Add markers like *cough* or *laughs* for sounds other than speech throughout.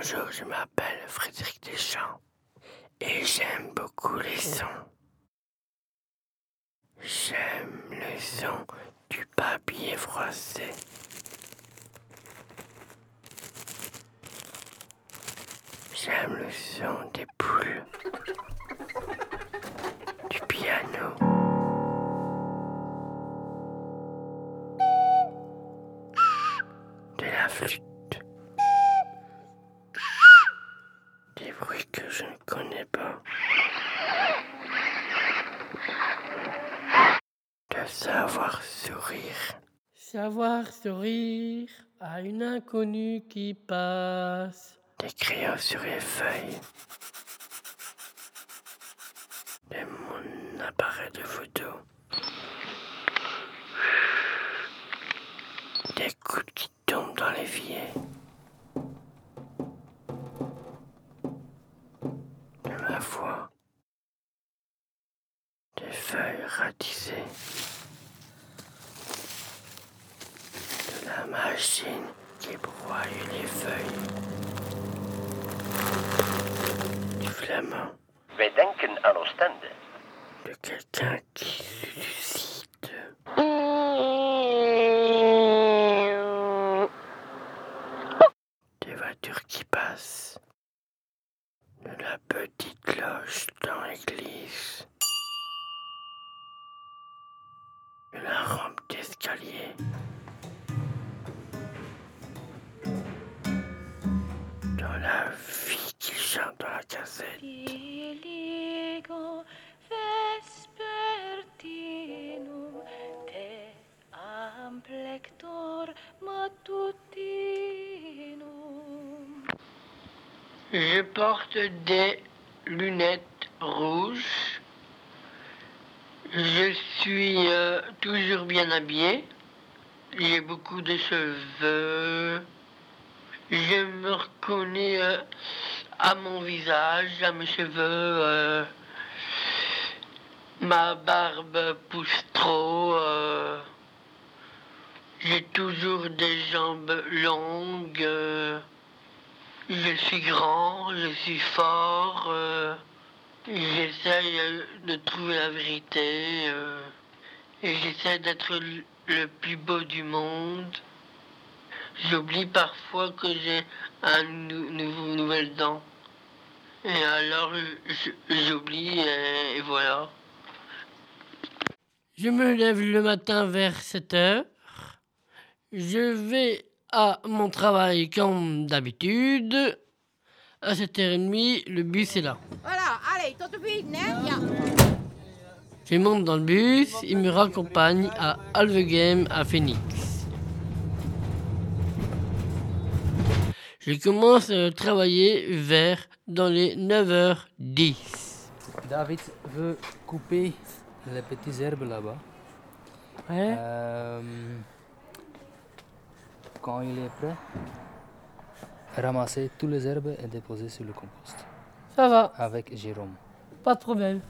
Bonjour, je m'appelle Frédéric Deschamps et j'aime beaucoup les sons. J'aime le son du papier froissé. J'aime le son des poules, À une inconnue qui passe. Des crayons sur les feuilles. De mon appareil de photo. Des gouttes qui tombent dans l'évier. La machine qui broie les feuilles. Du flamand. Wij denken aan Oostende. De quelqu'un qui cheveux. Je me reconnais euh, à mon visage, à mes cheveux. euh, ma barbe pousse trop. euh, J'ai toujours des jambes longues. je suis grand, je suis fort. J'essaye de trouver la vérité. et j'essaie d'être le plus beau du monde. J'oublie parfois que j'ai un nou- nouveau nouvelle dent. Et alors j'oublie et, et voilà. Je me lève le matin vers 7 heures. Je vais à mon travail comme d'habitude. À 7h30, le bus est là. Voilà, allez, tot de suite, hein? Je monte dans le bus, il me raccompagne à Alvegem à Phoenix. Je commence à travailler vers dans les 9h10. David veut couper les petits herbes là-bas. Ouais. Euh, quand il est prêt, ramasser tous les herbes et déposer sur le compost Ça va, avec Jérôme. pas de problème.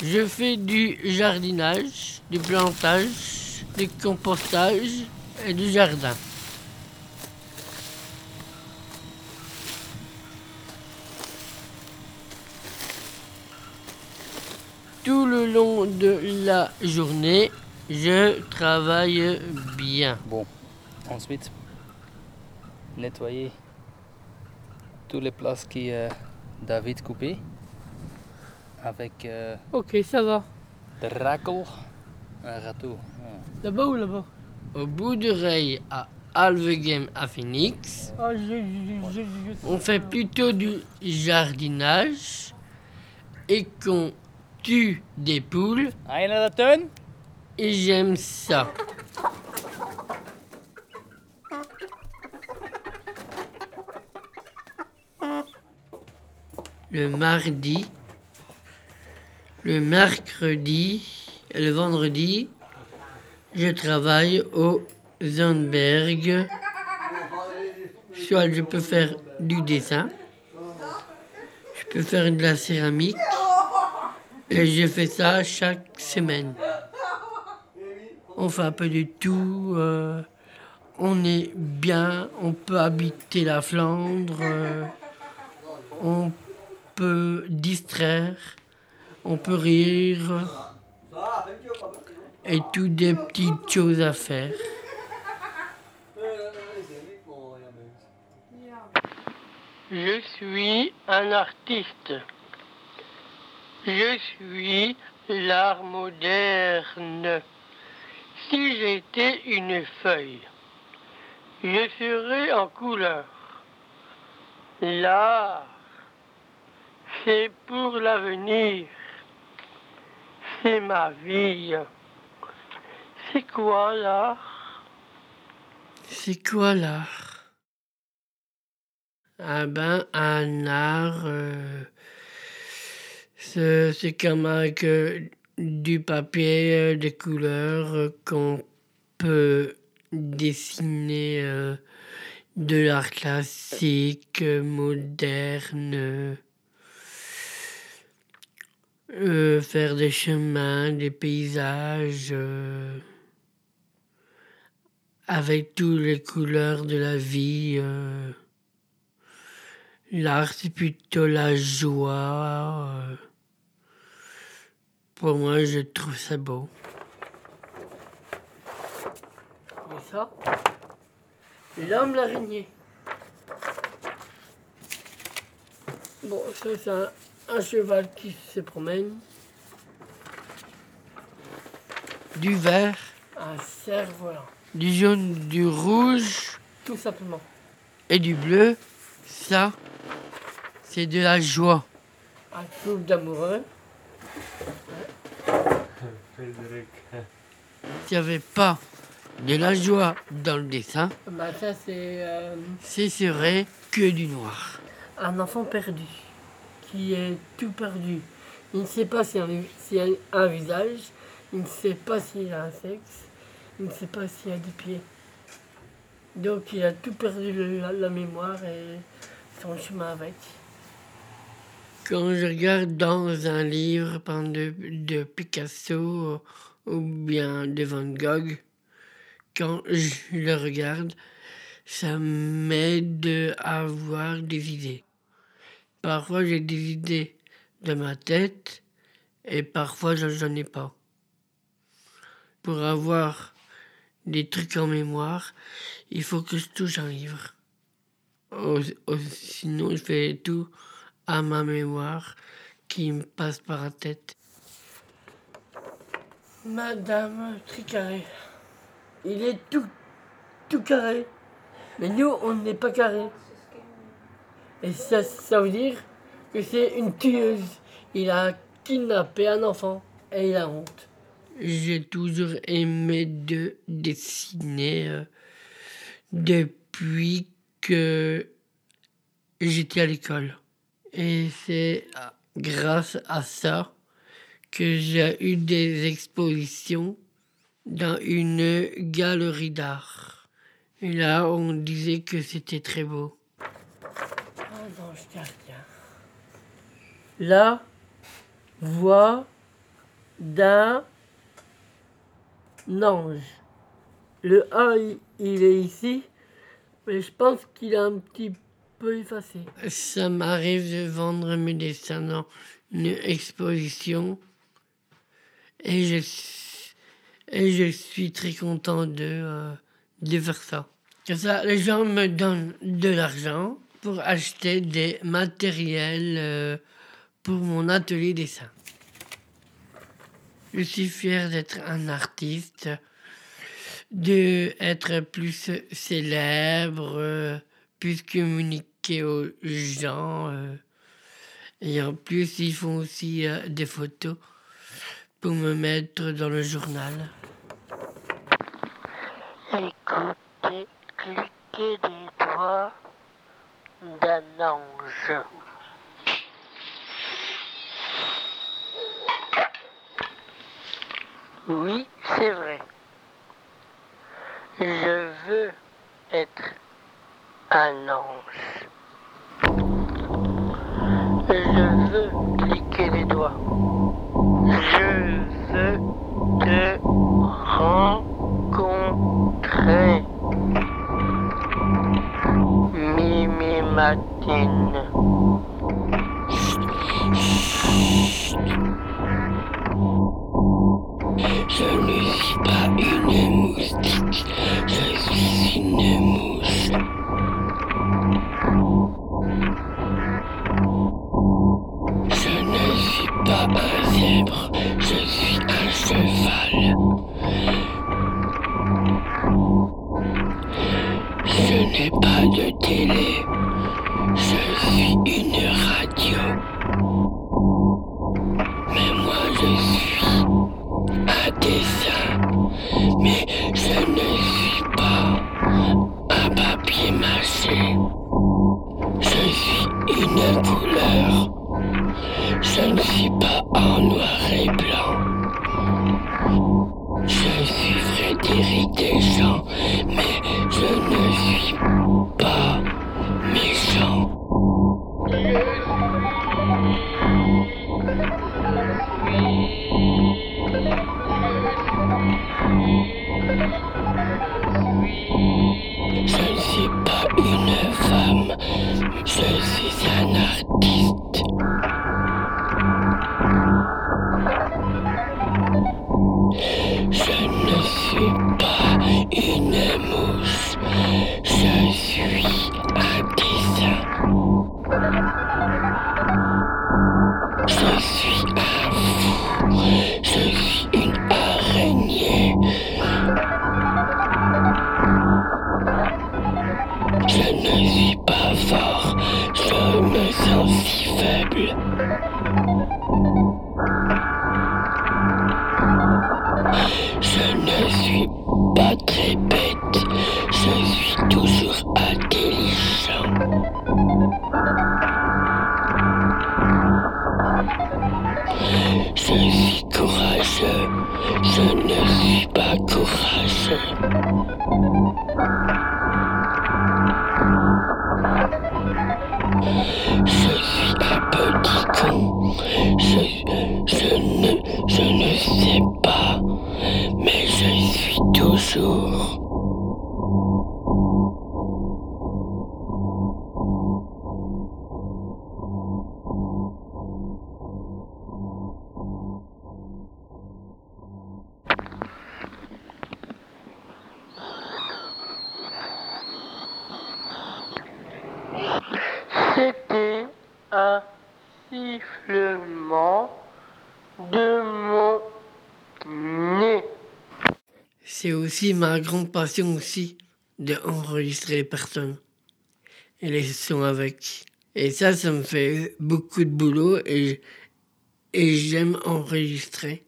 Je fais du jardinage, du plantage, du compostage et du jardin. Tout le long de la journée, je travaille bien. Bon, ensuite, nettoyer toutes les places qui euh, David coupé avec euh, Ok, ça va. un râteau. Ah. Là-bas ou là-bas? Au bout de rail à Alvegem à Phoenix, on fait plutôt du jardinage et qu'on tue des poules et j'aime ça. Le mardi, le mercredi et le vendredi, je travaille au Zandberg. Soit je peux faire du dessin, je peux faire de la céramique et je fais ça chaque semaine. On fait un peu de tout. euh, on est bien, on peut habiter la Flandre. euh, on peut distraire, on peut rire et toutes des petites choses à faire. Je suis un artiste. Je suis l'art moderne. Si j'étais une feuille, je serais en couleur. L'art, c'est pour l'avenir. C'est ma vie. C'est quoi l'art? C'est quoi l'art? Ah ben, un art, euh, c'est comme avec euh, du papier, euh, des couleurs euh, qu'on peut dessiner de l'art classique, moderne, faire des chemins, des paysages. avec toutes les couleurs de la vie. L'art, c'est plutôt la joie. Pour moi, je trouve ça beau. Et ça L'homme l'araignée. Bon, ça, c'est un, un cheval qui se promène. Du vert. Un cerf-volant du jaune, du rouge, tout simplement. Et du bleu, ça, c'est de la joie. Un couple d'amoureux. S'il n'y avait pas de la joie dans le dessin, bah ça c'est. ce serait que du noir. Un enfant perdu, qui est tout perdu. Il ne sait pas s'il y a un- visage, il ne sait pas s'il a un sexe, il ne sait pas s'il y a des pieds. Donc il a tout perdu la mémoire et son chemin avec. Quand je regarde dans un livre par de, Picasso ou bien de Van Gogh, quand je le regarde, ça m'aide à avoir des idées. Parfois j'ai des idées dans ma tête et parfois j'en- j'en ai pas. Pour avoir des trucs en mémoire, il faut que je touche un livre. Sinon, je fais tout à ma mémoire qui me passe par la tête. Madame Tricaré, il est tout, tout carré. Mais nous, on n'est pas carré. Et ça, ça veut dire que c'est une tueuse. Il a kidnappé un enfant et il a honte. J'ai toujours aimé de dessiner euh, depuis que j'étais à l'école. Et c'est ah, grâce à ça que j'ai eu des expositions dans une galerie d'art. Et là, on disait que c'était très beau. La voix d'un ange. Le A, il- est ici, mais je pense qu'il est un petit Ça m'arrive de vendre mes dessins dans une exposition et je, et je suis très content de, euh, de faire ça. Ça, les gens me donnent de l'argent pour acheter des matériels euh, pour mon atelier dessin. Je suis fier d'être un artiste, d'être plus célèbre, euh, plus aux gens. euh, et en plus, ils font aussi euh, des photos pour me mettre dans le journal. Écoutez, cliquez des doigts d'un ange. Oui, c'est vrai. Je veux être un ange. veux cliquer les doigts. Je veux te rencontrer. Mimi Matine. Noir Je suis courageux, je ne suis pas courageux. Aussi ma grande passion aussi de enregistrer les personnes et les sons avec. Et ça, ça me fait beaucoup de boulot et, et j'aime enregistrer.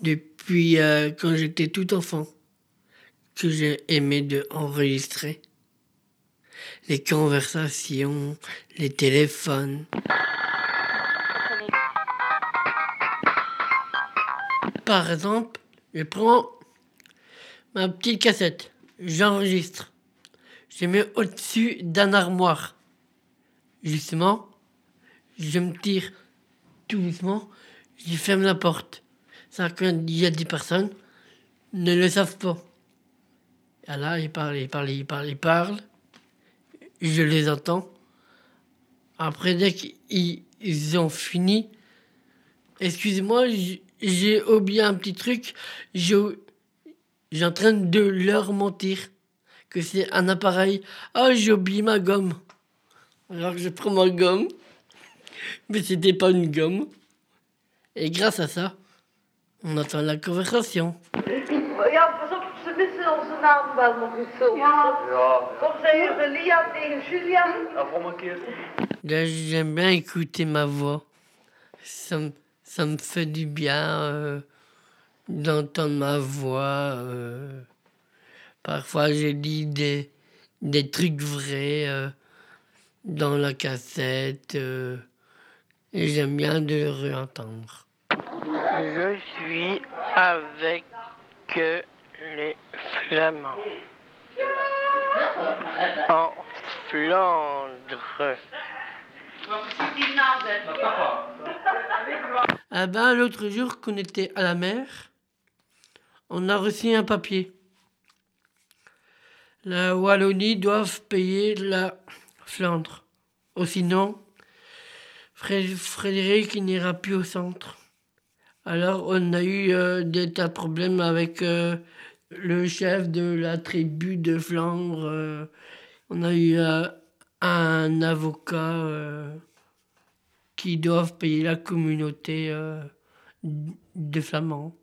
Depuis euh, quand j'étais tout enfant, que j'ai aimé de. Les conversations, les téléphones. Par exemple, je prends ma petite cassette, j'enregistre. Je mets au-dessus d'un armoire. Justement, je me tire tout doucement, je ferme la porte. Ça, quand il y a des personnes, ne le savent pas. Et là, ils parlent, ils parlent, ils parlent, ils parlent. Je les entends. Après, dès qu'ils ils ont fini, excusez-moi, j'ai oublié un petit truc. J'ai en train de leur mentir que c'est un appareil. Ah, j'ai oublié ma gomme. Alors je prends ma gomme, mais c'était pas une gomme. Et grâce à ça, on entend la conversation. J'aime bien écouter ma voix. Ça, me- ça me fait du bien euh, d'entendre ma voix. euh. Parfois, je dis des, des trucs vrais euh, dans la cassette. euh, et j'aime bien de le réentendre. Je suis avec les Flamands. En Flandre. Ah ben, l'autre jour qu'on était à la mer, on a reçu un papier. La Wallonie doivent payer la Flandre. Ou sinon, Frédéric n'ira plus au centre. Alors on a eu euh, des tas de problèmes avec euh, le chef de la tribu de Flandre. Euh. on a eu un avocat qui doit payer la communauté de Flamands.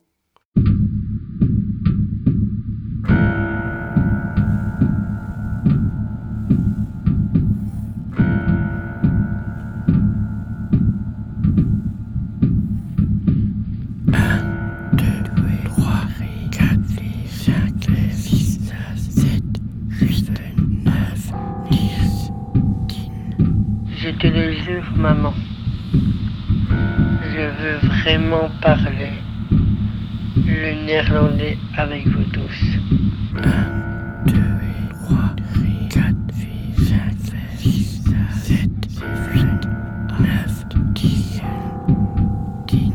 Te le jure, maman. Je veux vraiment parler le néerlandais avec vous tous. 1, 2, 3, 4, 5, 6, 7, 8, 9, 10, 10.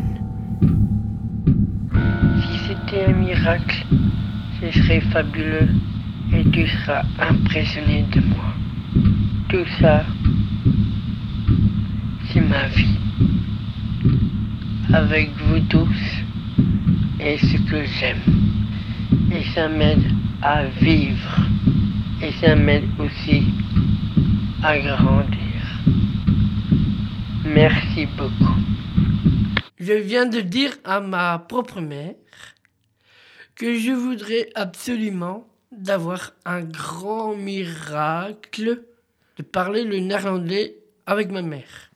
Si c'était un miracle, ce serait fabuleux et tu seras impressionné de moi. Tout ça ma vie. Avec vous tous et ce que j'aime. Et ça m'aide à vivre. Et ça m'aide aussi à grandir. Merci beaucoup. Je viens de dire à ma propre mère que je voudrais absolument d'avoir un grand miracle de parler le néerlandais avec ma mère.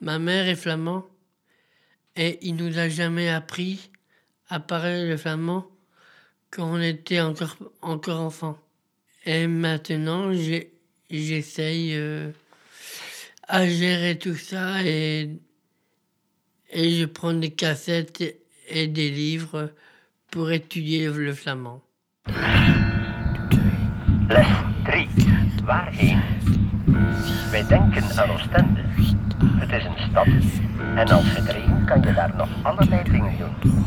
Ma mère est flamand et il nous a jamais appris à parler le flamand quand on était encore, encore enfant. Et maintenant, j'essaye euh, à gérer tout ça et, et je prends des cassettes et des livres pour étudier le flamand. Het is een stad. En als je erin kan je daar nog allerlei dingen doen.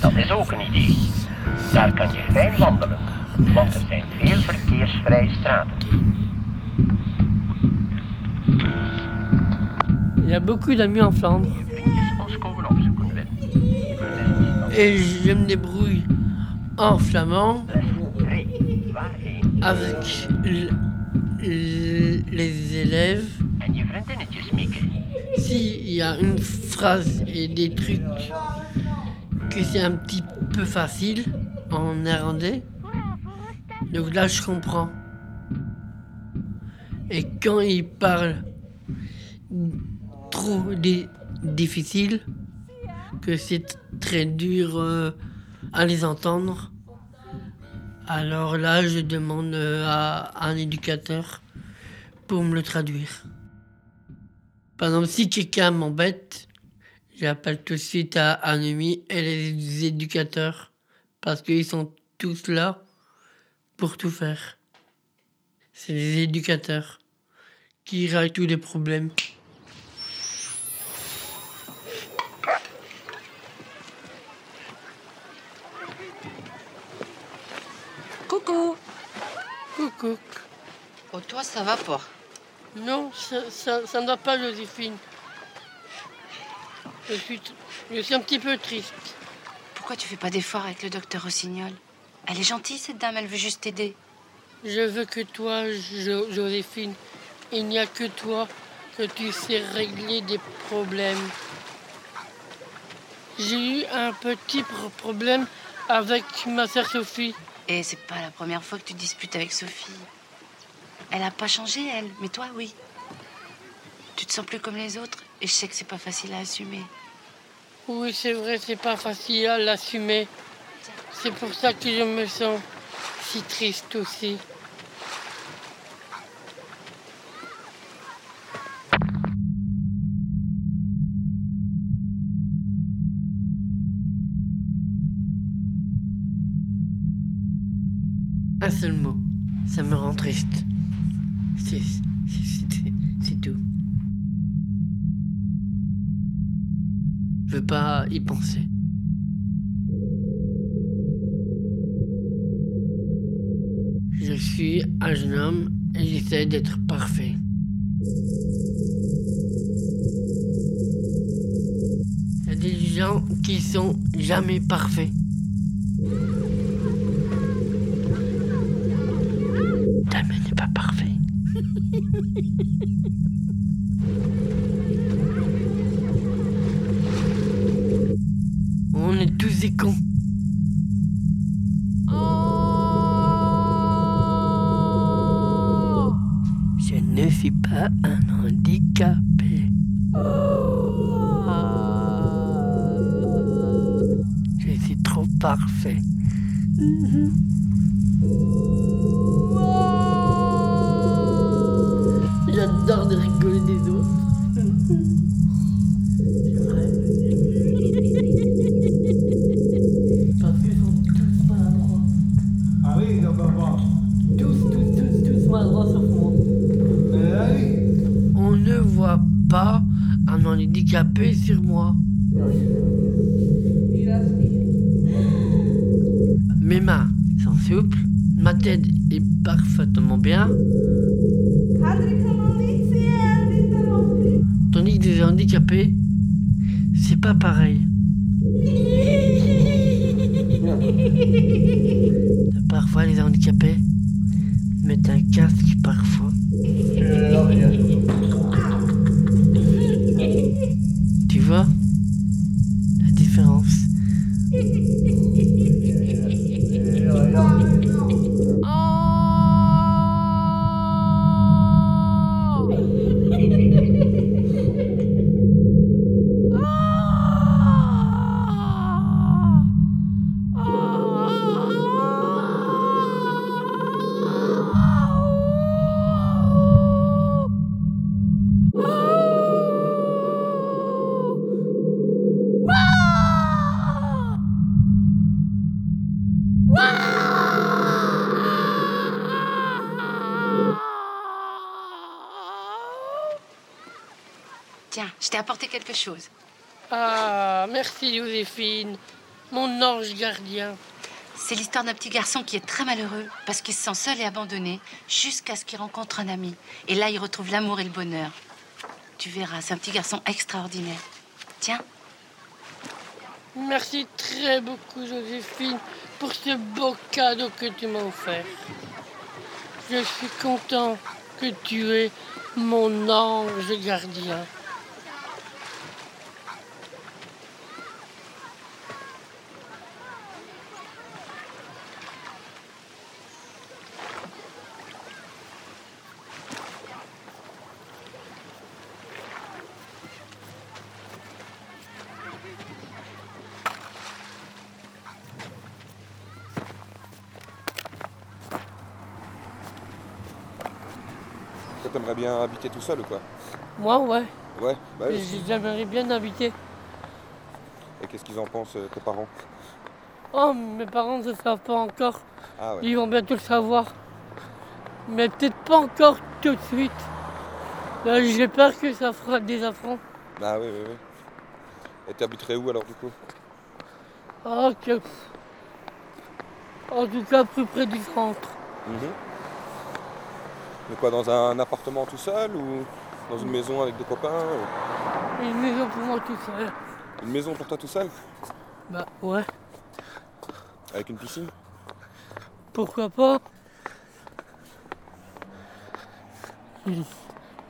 Dat is ook een idee. Daar kan je fijn wandelen, want er zijn veel verkeersvrije straten. Il y a beaucoup d'amis en Flandre. Et je me débrouille en flamand avec les élèves s'il y a une phrase et des trucs que c'est un petit peu facile en néerlandais, donc là je comprends. Et quand il parle trop difficile, que c'est très dur euh, à les entendre, alors là je demande euh, à un éducateur pour me le traduire. Par exemple, si quelqu'un m'embête, j'appelle tout de suite à un ami et les éducateurs parce qu'ils sont tous là pour tout faire. C'est les éducateurs qui règlent tous les problèmes. Coucou. Coucou. Oh, toi, ça va pas. Non, ça, ne va pas, Joséphine. Je suis, je suis un petit peu triste. Pourquoi tu fais pas d'efforts avec le docteur Rossignol? Elle est gentille, cette dame, elle veut juste t'aider. Je veux que toi, Joséphine, il n'y a que toi que tu sais régler des problèmes. J'ai eu un petit problème avec ma sœur Sophie. Et c'est pas la première fois que tu disputes avec Sophie. Elle n'a pas changé, elle, mais toi, oui. Tu te sens plus comme les autres et je sais que c'est pas facile à assumer. Oui, c'est vrai, c'est pas facile à l'assumer. C'est pour ça que je me sens si triste aussi. Un seul mot, ça me rend triste. Je suis un jeune homme et j'essaie d'être parfait. Il y a des gens qui sont jamais parfaits. Damien n'est pas parfait. *laughs* ne suis pas un handicapé. Je suis trop parfait. J'adore de rigoler des autres. Sur moi. Mes mains sont souples, ma tête est parfaitement bien. Tandis que des handicapés, c'est pas pareil. T'ai apporté quelque chose. Ah, merci Joséphine, mon ange gardien. C'est l'histoire d'un petit garçon qui est très malheureux parce qu'il se sent seul et abandonné jusqu'à ce qu'il rencontre un ami. Et là, il retrouve l'amour et le bonheur. Tu verras, c'est un petit garçon extraordinaire. Tiens, Merci très beaucoup Joséphine pour ce beau cadeau que tu m'as offert. Je suis content que tu es mon ange gardien. T'aimerais bien habiter tout seul ou quoi Moi, ouais, Ouais, bah oui. j'aimerais bien habiter. Et qu'est-ce qu'ils en pensent, euh, tes parents? Oh, mes parents ne savent pas encore. Ah ouais. Ils vont bientôt le savoir. Mais peut-être pas encore tout de suite. Euh, J'ai peur que ça fera des affronts. Ah oui, oui, oui. Et t'habiterais où alors du coup? Oh, que... En tout cas, plus près du centre. Mhm. Mais quoi, dans un appartement tout seul ou dans une maison avec des copains ou- Une maison pour moi tout seul. Une maison pour toi tout seul? Bah ouais, Avec une piscine? Pourquoi pas?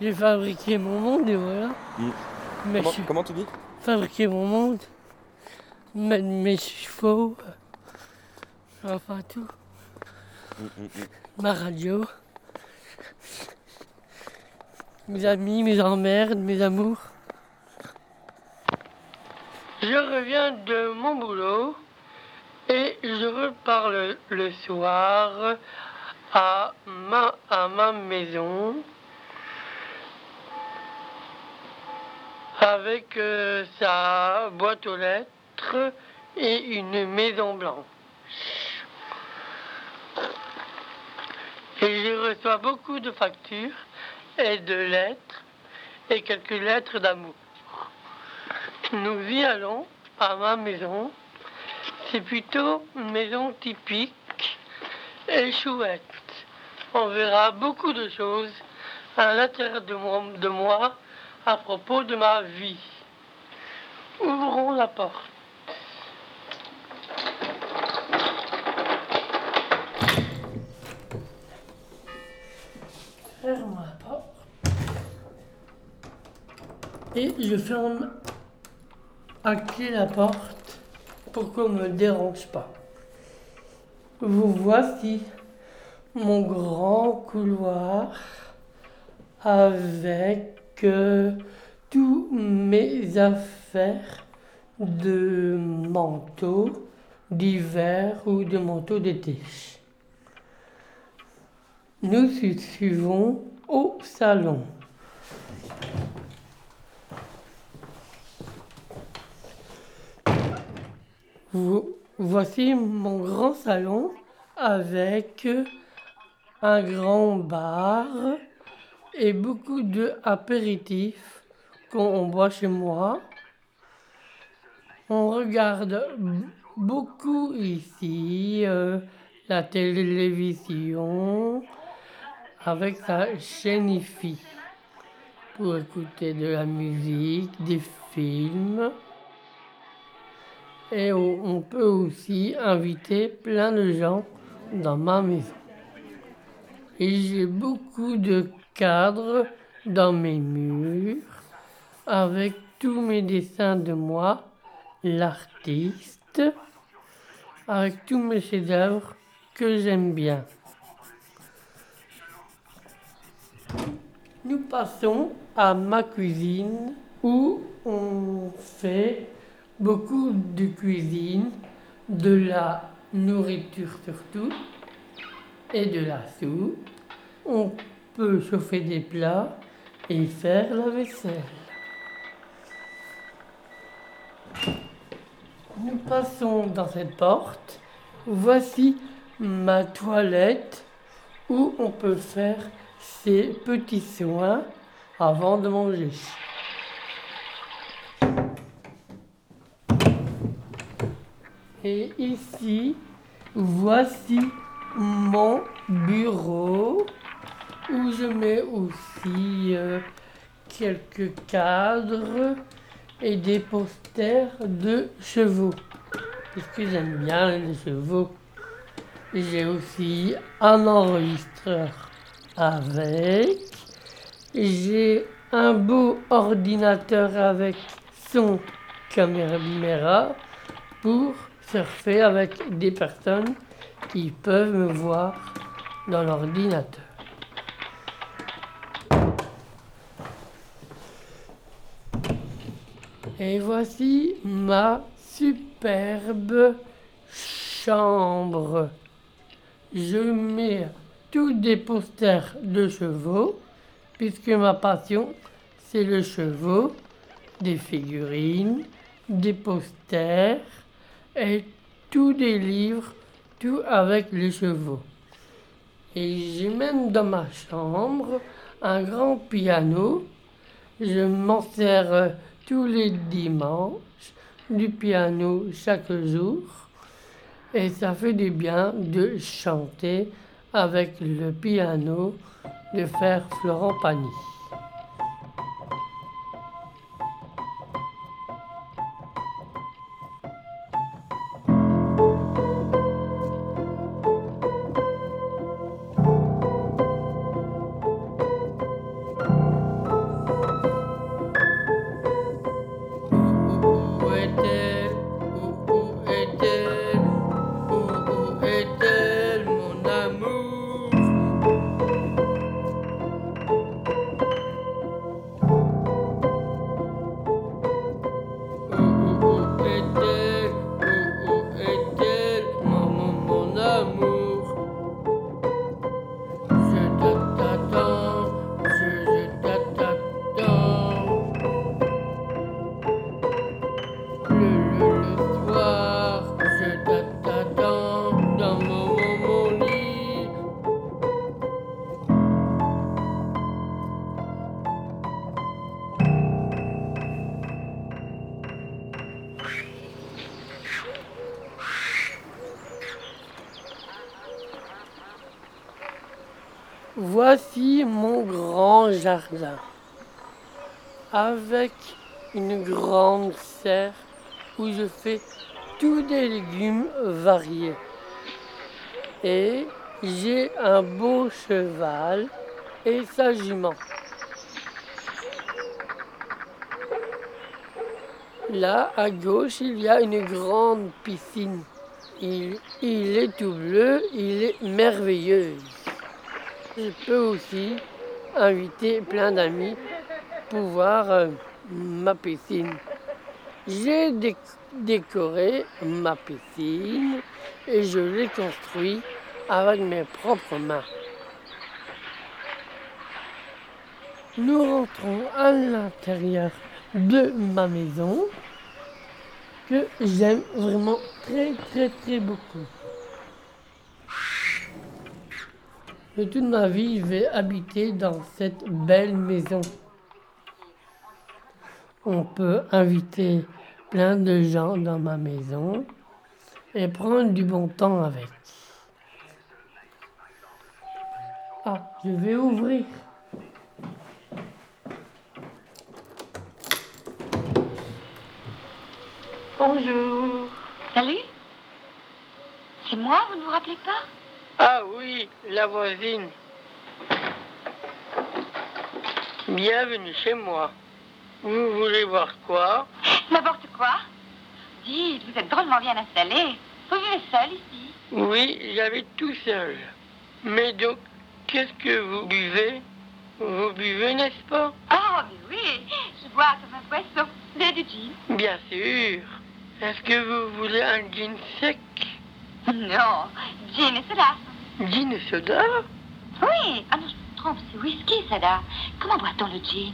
J'ai fabriqué mon monde et voilà. Mm. Mais comment, je- comment tu dis? fabriquer mon monde, mettre mes chevaux, enfin tout, Mm, mm, mm. ma radio, mes amis, mes emmerdes, mes amours. Je reviens de mon boulot et je repars le, soir à ma, à ma maison avec euh, sa boîte aux lettres et une maison blanche. Et je reçois beaucoup de factures et de lettres et quelques lettres d'amour. Nous y allons à ma maison. C'est plutôt une maison typique et chouette. On verra beaucoup de choses à l'intérieur de moi, de moi à propos de ma vie. Ouvrons la porte. Ferme la porte. Et je ferme à clé la porte pour qu'on ne me dérange pas. Vous voici mon grand couloir avec euh, tous mes affaires de manteau d'hiver ou de manteau d'été. Nous suivons au salon. Voici mon grand salon avec un grand bar et beaucoup d'apéritifs qu'on boit chez moi. On regarde beaucoup ici euh, la télévision avec sa chaîne IFI pour écouter de la musique, des films. Et on peut aussi inviter plein de gens dans ma maison. Et j'ai beaucoup de cadres dans mes murs avec tous mes dessins de moi, l'artiste, avec tous mes chefs-d'œuvre que j'aime bien. Nous passons à ma cuisine où on fait beaucoup de cuisine, de la nourriture surtout, et de la soupe. On peut chauffer des plats et faire la vaisselle. Nous passons dans cette porte. Voici ma toilette où on peut faire ses petits soins avant de manger. Et ici, voici mon bureau où je mets aussi euh, quelques cadres et des posters de chevaux. Parce que j'aime bien les chevaux. J'ai aussi un enregistreur avec. J'ai un beau ordinateur avec son caméra pour surfer avec des personnes qui peuvent me voir dans l'ordinateur. Et voici ma superbe chambre. Je mets tous des posters de chevaux, puisque ma passion, c'est le chevaux, des figurines, des posters et tous des livres, tout avec les chevaux. Et j'ai même dans ma chambre un grand piano. Je m'en sers euh, tous les dimanches du piano chaque jour. Et ça fait du bien de chanter avec le piano de faire Florent Pagny. Avec une grande serre où je fais tous des légumes variés. Et j'ai un beau cheval et sa jument. Là, à gauche, il y a une grande piscine. Il, est tout bleu, il est merveilleux. Je peux aussi inviter plein d'amis pour voir euh, ma piscine. J'ai dé- décoré ma piscine et je l'ai construit avec mes propres mains. Nous rentrons à l'intérieur de ma maison que j'aime vraiment très très très beaucoup. De toute ma vie, je vais habiter dans cette belle maison. On peut inviter plein de gens dans ma maison et prendre du bon temps avec. Ah, je vais ouvrir. Bonjour. Salut C'est moi, vous ne vous rappelez pas? Ah oui, la voisine. Bienvenue chez moi. Vous voulez voir quoi N'importe quoi. Dites, vous êtes drôlement bien installé. Vous vivez seul ici Oui, j'habite tout seul. Mais donc, qu'est-ce que vous buvez? Vous buvez, n'est-ce pas? Oh, mais oui, je bois comme un poisson. Du gin? Bien sûr. Est-ce que vous voulez un gin sec? Non, gin et soda. Gin et soda? Oui, ah non, je me trompe, c'est whisky, soda. Comment boit-on le gin?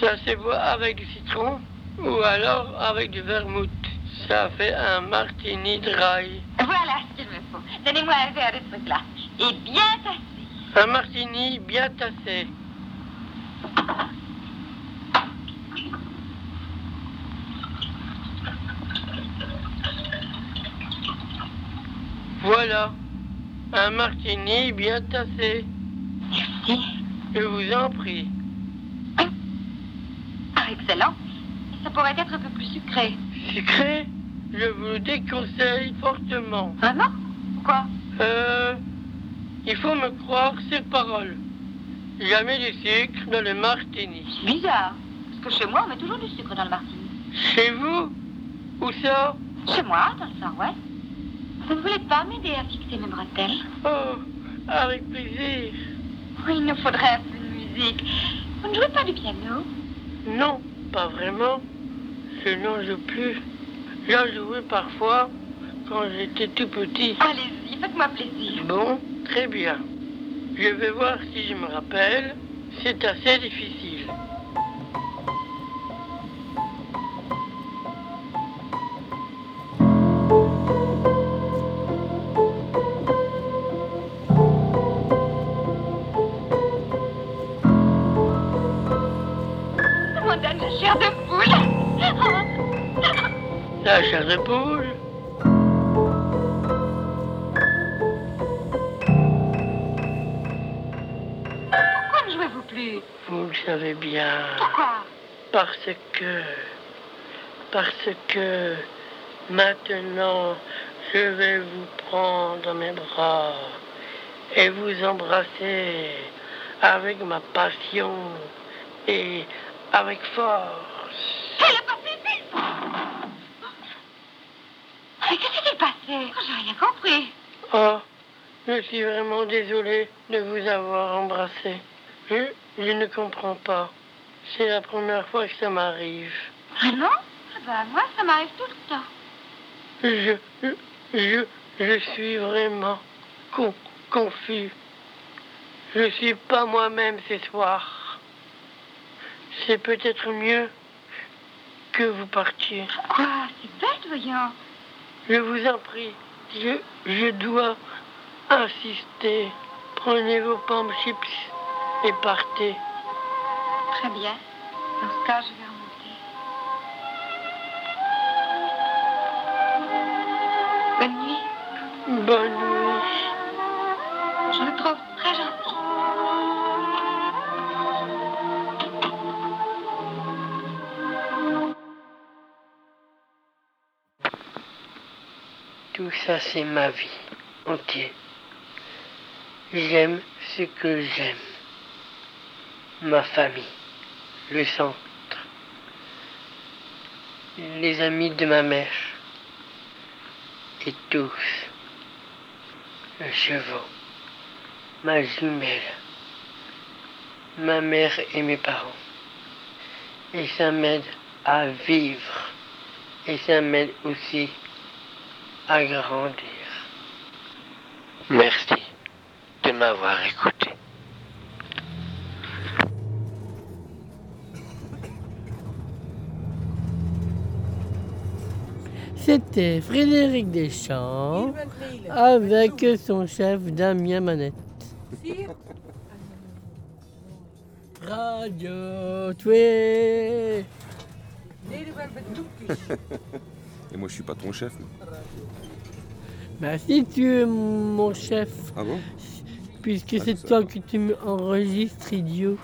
Ça se boit avec du citron ou alors avec du vermouth. Ça fait un martini dry. Voilà ce qu'il me faut. Donnez-moi un verre de ce truc-là. Et bien tassé. Un martini bien tassé. Voilà, un martini bien tassé. Merci. Je vous en prie. Ah, excellent. Ça pourrait être un peu plus sucré. Sucré, je vous le déconseille fortement. Vraiment Pourquoi Euh, il faut me croire ces paroles. Jamais du sucre dans le martini. C'est bizarre. Parce que chez moi, on met toujours du sucre dans le martini. Chez vous Où ça Chez moi, dans le Far-West. Vous ne voulez pas m'aider à fixer mes bretelles Oh, avec plaisir. Oui, il nous faudrait un peu de musique. Vous ne jouez pas du piano Non, pas vraiment. Je n'en joue plus. J'en jouais parfois quand j'étais tout petit. Allez-y, faites-moi plaisir. Bon, très bien. Je vais voir si je me rappelle. C'est assez difficile. Chair de poule. La chair de poule Pourquoi ne jouez-vous plus? Vous le savez bien. Pourquoi? Parce que. Parce que. Maintenant, je vais vous prendre dans mes bras et vous embrasser avec ma passion et avec force. C'est le Pacifique Mais que s'est-il passé? Oh, J'ai rien compris. Oh, je suis vraiment désolé de vous avoir embrassé. Je, je ne comprends pas. C'est la première fois que ça m'arrive. Vraiment? Ah bah, moi, ça m'arrive tout le temps. Je, je, je suis vraiment con, confus. Je suis pas moi-même ce soir. C'est peut-être mieux que vous partiez. Quoi C'est bête, voyons. Je vous en prie, je, je dois insister. Prenez vos pommes chips et partez. Très bien. Dans ce cas, je vais remonter. Bonne nuit. Bonne nuit. Tout ça, c'est ma vie entière. J'aime ce que j'aime. Ma famille, le centre, les amis de ma mère et tous, le cheval, ma jumelle, ma mère et mes parents. Et ça m'aide à vivre. Et ça m'aide aussi à grandir. Merci de m'avoir écouté. C'était Frédéric Deschamps avec son chef Damien Manette. Radio Toué *laughs* Et moi, je suis pas ton chef. Bah si tu es mon chef, Ah bon? puisque Ah, c'est toi que tu m'enregistres, idiot.